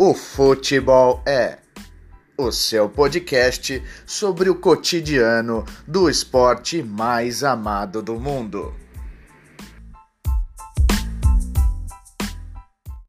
O Futebol é o seu podcast sobre o cotidiano do esporte mais amado do mundo.